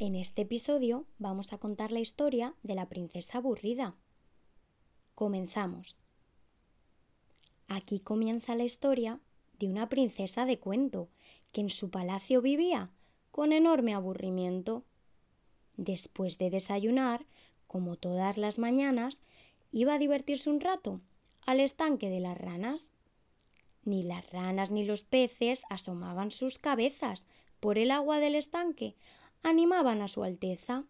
En este episodio vamos a contar la historia de la princesa aburrida. Comenzamos. Aquí comienza la historia de una princesa de cuento que en su palacio vivía con enorme aburrimiento. Después de desayunar, como todas las mañanas, iba a divertirse un rato al estanque de las ranas. Ni las ranas ni los peces asomaban sus cabezas por el agua del estanque animaban a su Alteza.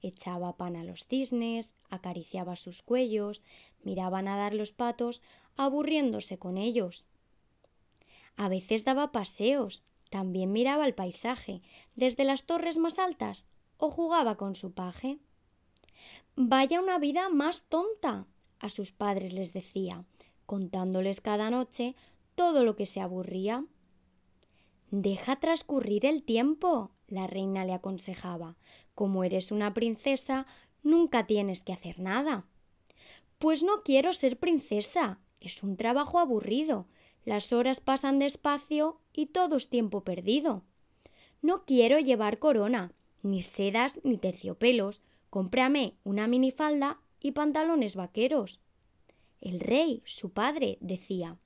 Echaba pan a los cisnes, acariciaba sus cuellos, miraba nadar los patos, aburriéndose con ellos. A veces daba paseos, también miraba el paisaje desde las torres más altas o jugaba con su paje. Vaya una vida más tonta, a sus padres les decía, contándoles cada noche todo lo que se aburría. Deja transcurrir el tiempo, la reina le aconsejaba. Como eres una princesa, nunca tienes que hacer nada. Pues no quiero ser princesa. Es un trabajo aburrido. Las horas pasan despacio y todo es tiempo perdido. No quiero llevar corona, ni sedas ni terciopelos. Cómprame una minifalda y pantalones vaqueros. El rey, su padre, decía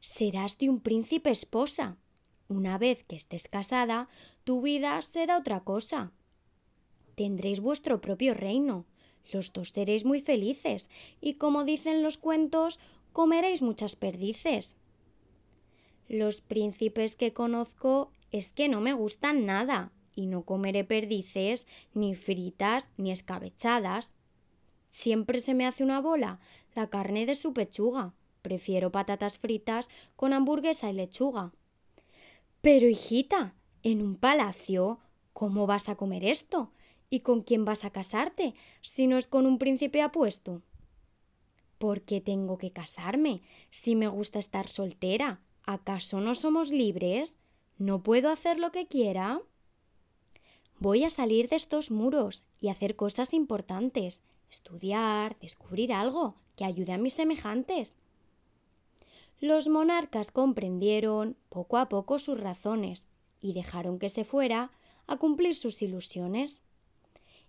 Serás de un príncipe esposa. Una vez que estés casada, tu vida será otra cosa. Tendréis vuestro propio reino. Los dos seréis muy felices y, como dicen los cuentos, comeréis muchas perdices. Los príncipes que conozco es que no me gustan nada y no comeré perdices, ni fritas, ni escabechadas. Siempre se me hace una bola la carne de su pechuga. Prefiero patatas fritas con hamburguesa y lechuga. Pero, hijita, en un palacio, ¿cómo vas a comer esto? ¿Y con quién vas a casarte si no es con un príncipe apuesto? ¿Por qué tengo que casarme si me gusta estar soltera? ¿Acaso no somos libres? ¿No puedo hacer lo que quiera? Voy a salir de estos muros y hacer cosas importantes, estudiar, descubrir algo que ayude a mis semejantes. Los monarcas comprendieron poco a poco sus razones y dejaron que se fuera a cumplir sus ilusiones.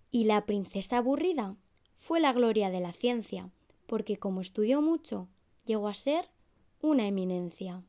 Y la princesa aburrida fue la gloria de la ciencia, porque como estudió mucho, llegó a ser una eminencia.